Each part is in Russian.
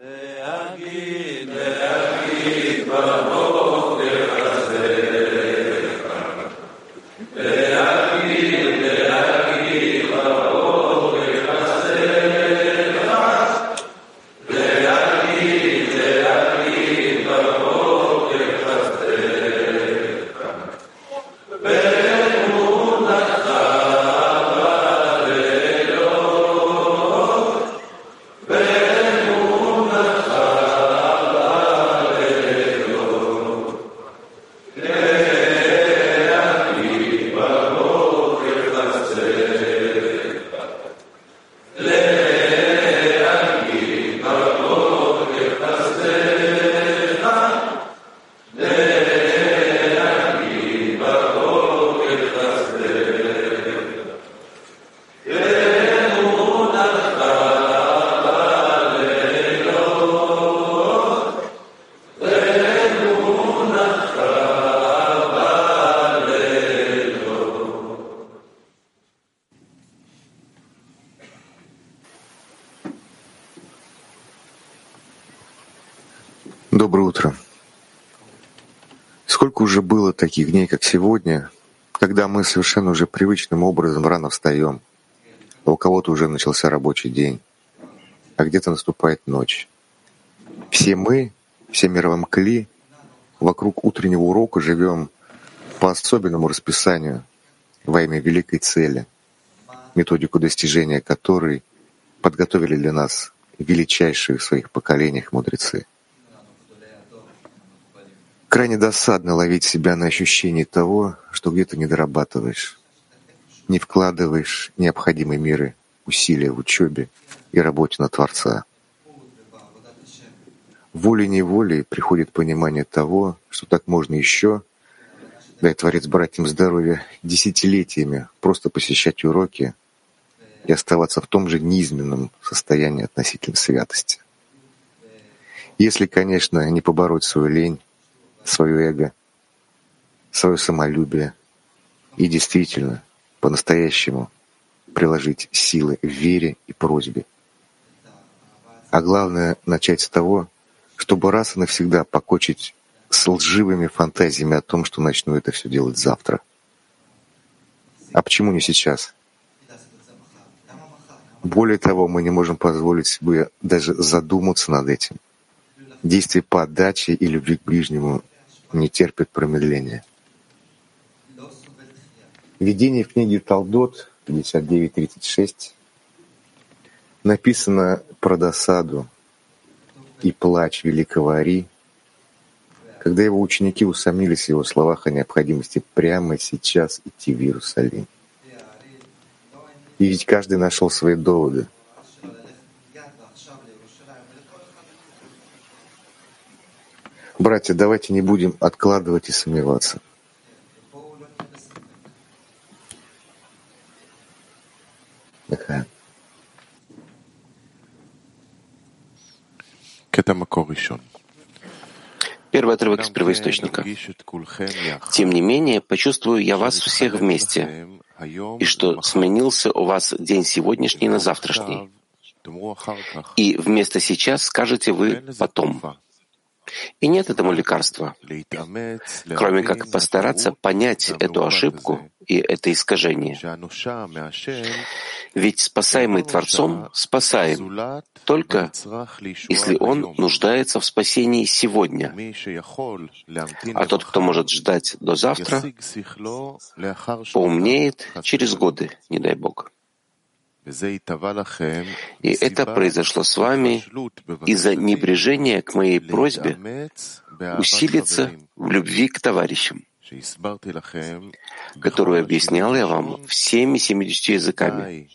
להגיד, להגיד ברור Доброе утро. Сколько уже было таких дней, как сегодня, когда мы совершенно уже привычным образом рано встаем, а у кого-то уже начался рабочий день, а где-то наступает ночь. Все мы, все мировом кли, вокруг утреннего урока живем по особенному расписанию во имя великой цели, методику достижения которой подготовили для нас величайшие в своих поколениях мудрецы. Крайне досадно ловить себя на ощущении того, что где-то не дорабатываешь, не вкладываешь необходимые меры усилия в учебе и работе на Творца. Волей-неволей приходит понимание того, что так можно еще, дай Творец братьям здоровья, десятилетиями просто посещать уроки и оставаться в том же низменном состоянии относительно святости. Если, конечно, не побороть свою лень, свое эго, свое самолюбие и действительно, по-настоящему приложить силы в вере и просьбе. А главное — начать с того, чтобы раз и навсегда покончить с лживыми фантазиями о том, что начну это все делать завтра. А почему не сейчас? Более того, мы не можем позволить себе даже задуматься над этим. Действие по отдаче и любви к ближнему не терпит промедления. Введение в книге Талдот 59.36 написано про досаду и плач великого Ари, когда его ученики усомнились в его словах о необходимости прямо сейчас идти в Иерусалим. И ведь каждый нашел свои доводы — Братья, давайте не будем откладывать и сомневаться. Такая. Первый отрывок из первоисточника. «Тем не менее, почувствую я вас всех вместе, и что сменился у вас день сегодняшний на завтрашний. И вместо «сейчас» скажете вы «потом». И нет этому лекарства, кроме как постараться понять эту ошибку и это искажение. Ведь спасаемый Творцом спасаем только если он нуждается в спасении сегодня. А тот, кто может ждать до завтра, поумнеет через годы, не дай Бог. И это произошло с вами из-за небрежения к моей просьбе усилиться в любви к товарищам, которую объяснял я вам всеми семидесятью языками,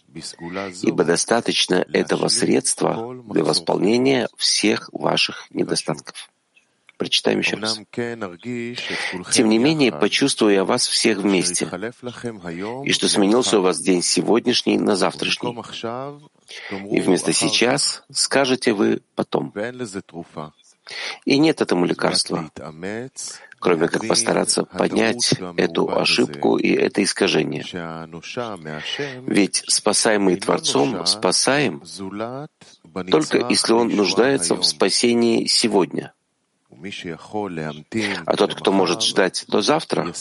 ибо достаточно этого средства для восполнения всех ваших недостатков. Прочитаем еще раз. Тем не менее, почувствую я вас всех вместе, и что сменился у вас день сегодняшний на завтрашний. И вместо «сейчас» скажете вы «потом». И нет этому лекарства, кроме как постараться поднять эту ошибку и это искажение. Ведь спасаемый Творцом спасаем только если он нуждается в спасении сегодня. А тот, кто может ждать до завтра,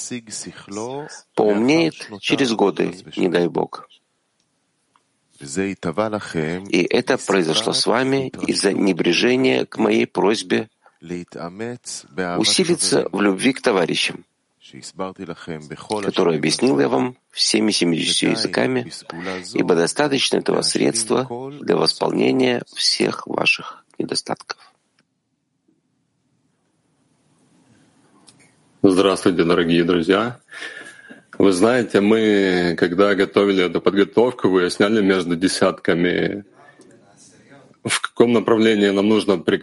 поумнеет через годы, не дай Бог. И это произошло с вами из-за небрежения к моей просьбе усилиться в любви к товарищам, которую объяснил я вам всеми 70 языками, ибо достаточно этого средства для восполнения всех ваших недостатков. Здравствуйте, дорогие друзья. Вы знаете, мы, когда готовили эту подготовку, выясняли между десятками, в каком направлении нам нужно при,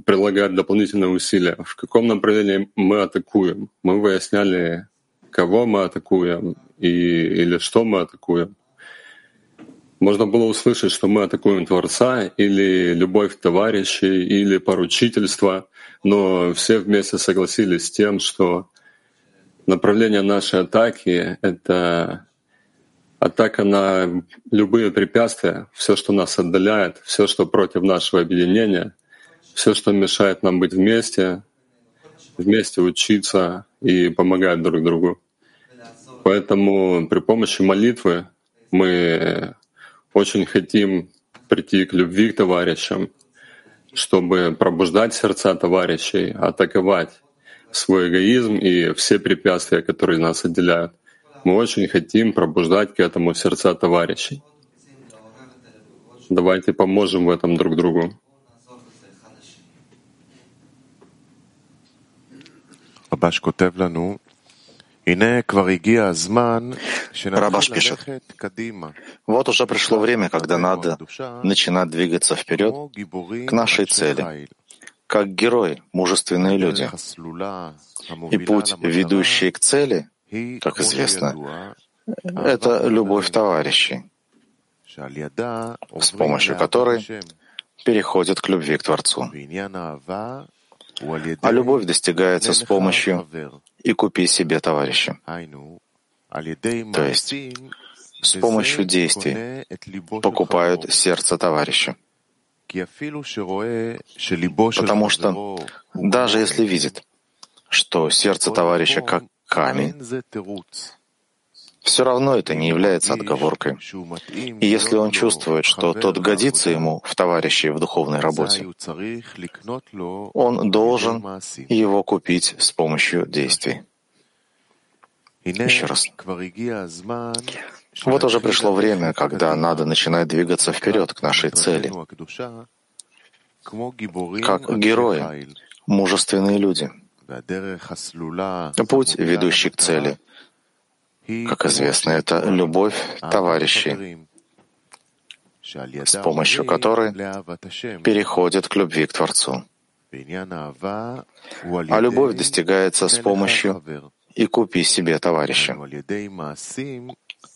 прилагать дополнительные усилия, в каком направлении мы атакуем. Мы выясняли, кого мы атакуем и, или что мы атакуем. Можно было услышать, что мы атакуем Творца или любовь товарищей, или поручительство, но все вместе согласились с тем, что направление нашей атаки — это атака на любые препятствия, все, что нас отдаляет, все, что против нашего объединения, все, что мешает нам быть вместе, вместе учиться и помогать друг другу. Поэтому при помощи молитвы мы очень хотим прийти к любви к товарищам, чтобы пробуждать сердца товарищей, атаковать свой эгоизм и все препятствия, которые нас отделяют. Мы очень хотим пробуждать к этому сердца товарищей. Давайте поможем в этом друг другу. Рабаш пишет, вот уже пришло время, когда надо начинать двигаться вперед к нашей цели, как герои, мужественные люди. И путь, ведущий к цели, как известно, это любовь товарищей, с помощью которой переходит к любви к Творцу. А любовь достигается с помощью «и купи себе товарища». То есть с помощью действий покупают сердце товарища. Потому что даже если видит, что сердце товарища как камень, все равно это не является отговоркой. И если он чувствует, что тот годится ему в товарище в духовной работе, он должен его купить с помощью действий. Еще раз. Вот уже пришло время, когда надо начинать двигаться вперед к нашей цели. Как герои, мужественные люди. Путь, ведущий к цели. Как известно, это любовь товарищей, с помощью которой переходит к любви к Творцу. А любовь достигается с помощью «и купи себе товарища»,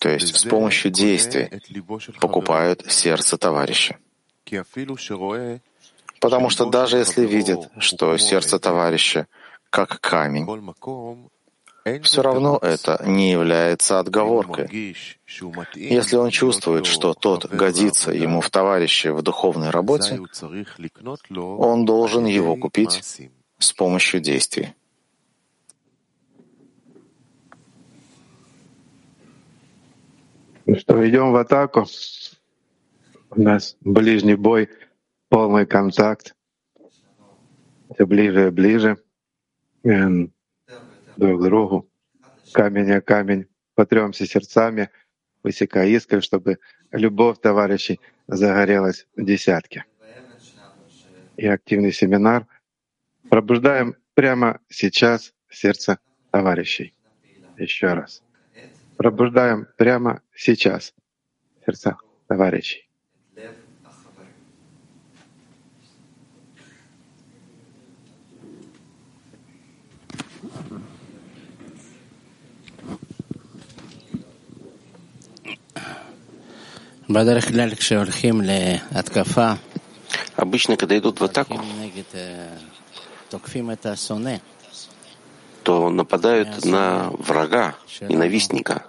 то есть с помощью действий покупают сердце товарища. Потому что даже если видит, что сердце товарища как камень, все равно это не является отговоркой. Если он чувствует, что тот годится ему в товарище в духовной работе, он должен его купить с помощью действий. Ну что, идем в атаку. У нас ближний бой, полный контакт. Все ближе и ближе друг к другу, камень о камень, потремся сердцами, высекая искры, чтобы любовь товарищей загорелась в десятке. И активный семинар пробуждаем прямо сейчас сердце товарищей. Еще раз. Пробуждаем прямо сейчас. Сердца товарищей. Обычно, когда идут в атаку, то нападают на врага, ненавистника.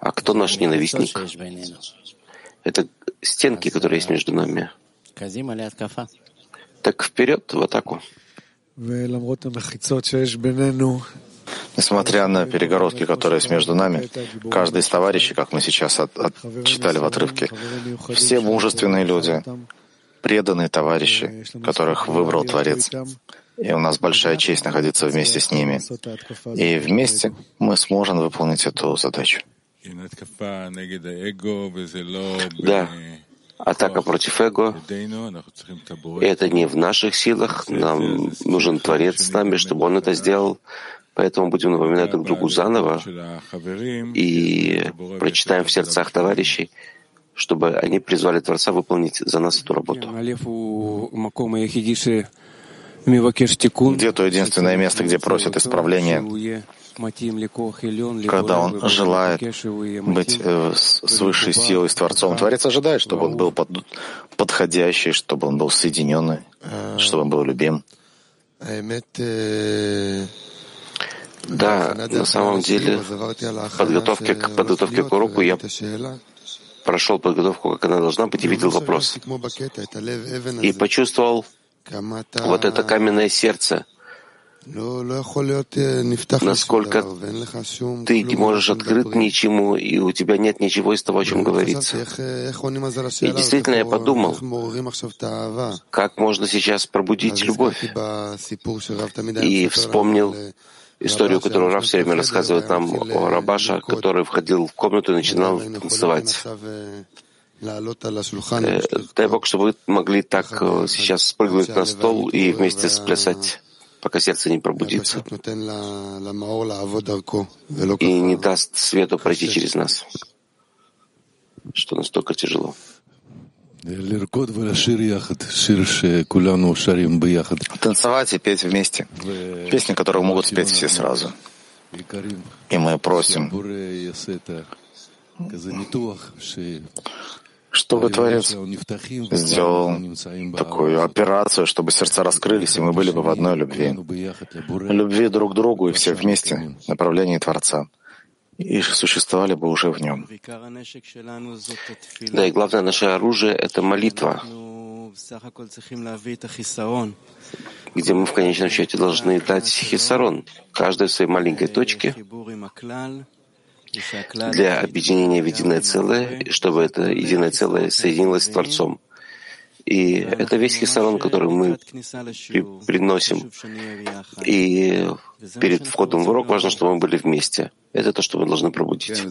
А кто наш ненавистник? Это стенки, которые есть между нами. Так вперед в атаку. Несмотря на перегородки, которые есть между нами, каждый из товарищей, как мы сейчас от, от, читали в отрывке, все мужественные люди, преданные товарищи, которых выбрал Творец. И у нас большая честь находиться вместе с ними. И вместе мы сможем выполнить эту задачу. Да, атака против эго, это не в наших силах, нам нужен Творец с нами, чтобы он это сделал. Поэтому будем напоминать друг другу заново и прочитаем в сердцах товарищей, чтобы они призвали Творца выполнить за нас эту работу. Где то единственное место, где просят исправления, когда он желает быть э, с высшей силой, с Творцом. Творец ожидает, чтобы он был под, подходящий, чтобы он был соединенный, чтобы он был любим. Да, на самом деле, подготовке к подготовке к уроку я прошел подготовку, как она должна быть, и видел вопрос. И почувствовал вот это каменное сердце, насколько ты не можешь открыть ничему, и у тебя нет ничего из того, о чем говорится. И действительно я подумал, как можно сейчас пробудить любовь. И вспомнил историю, которую Раф все время рассказывает нам о Рабаша, который входил в комнату и начинал танцевать. Э, дай Бог, чтобы вы могли так э, сейчас спрыгнуть на стол и вместе сплясать, пока сердце не пробудится. И не даст свету пройти через нас, что настолько тяжело. Танцевать и петь вместе. Песни, которые могут спеть все сразу. И мы просим, чтобы Творец сделал такую операцию, чтобы сердца раскрылись, и мы были бы в одной любви. Любви друг к другу и все вместе, направлении Творца. И существовали бы уже в нем. Да, и главное наше оружие — это молитва, где мы в конечном счете должны дать хисарон, каждой в своей маленькой точке, для объединения в единое целое, чтобы это единое целое соединилось с Творцом. И это весь хисарон, который мы при, приносим. И перед входом в урок важно, чтобы мы были вместе. Это то, что мы должны пробудить. И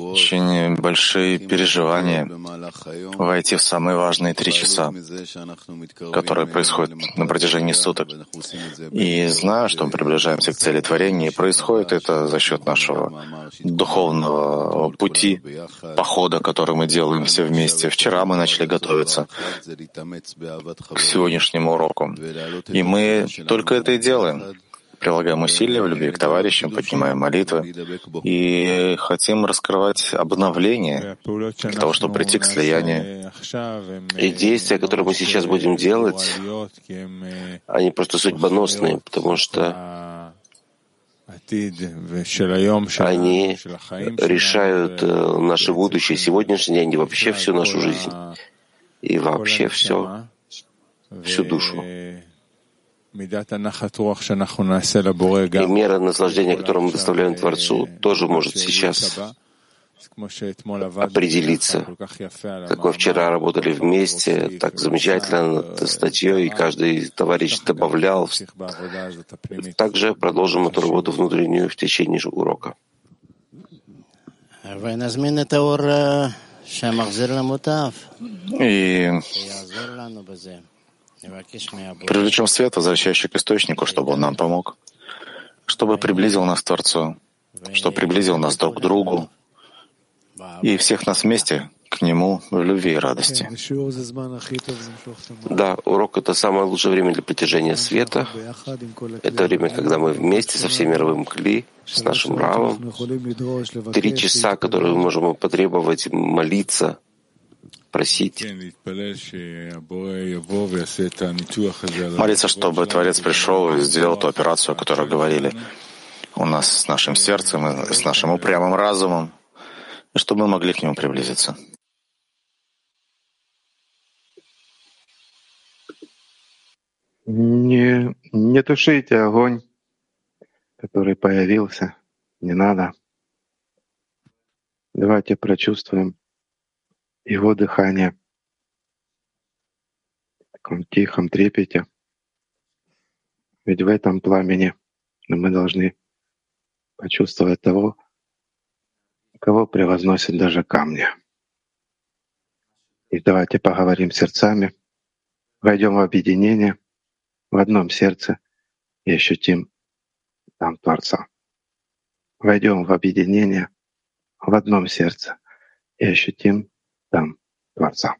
очень большие переживания войти в самые важные три часа, которые происходят на протяжении суток. И знаю, что мы приближаемся к цели творения, и происходит это за счет нашего духовного пути, похода, который мы делаем все вместе. Вчера мы начали готовиться к сегодняшнему уроку. И мы только это и делаем. Прилагаем усилия в любви к товарищам, поднимаем молитвы и хотим раскрывать обновление для того, чтобы прийти к слиянию. И действия, которые мы сейчас будем делать, они просто судьбоносные, потому что они решают э, наше будущее, сегодняшний день и вообще всю нашу жизнь. И вообще все, всю душу. И мера наслаждения, которую мы доставляем Творцу, тоже может сейчас определиться. Как мы вчера работали вместе, так замечательно над статьей, и каждый товарищ добавлял. Также продолжим эту работу внутреннюю в течение урока. И Привлечем свет, возвращающий к источнику, чтобы он нам помог, чтобы приблизил нас к Творцу, чтобы приблизил нас друг к другу и всех нас вместе к Нему в любви и радости. Да, урок — это самое лучшее время для притяжения света. Это время, когда мы вместе со всем мировым кли, с нашим Равом, три часа, которые мы можем потребовать молиться — просить, молиться, чтобы Творец пришел и сделал ту операцию, о которой говорили, у нас с нашим сердцем и с нашим упрямым разумом, чтобы мы могли к нему приблизиться. Не, не тушите огонь, который появился. Не надо. Давайте прочувствуем его дыхание в таком тихом трепете. Ведь в этом пламени мы должны почувствовать того, кого превозносят даже камни. И давайте поговорим сердцами, войдем в объединение в одном сердце и ощутим там Творца. Войдем в объединение в одном сердце и ощутим там Творца.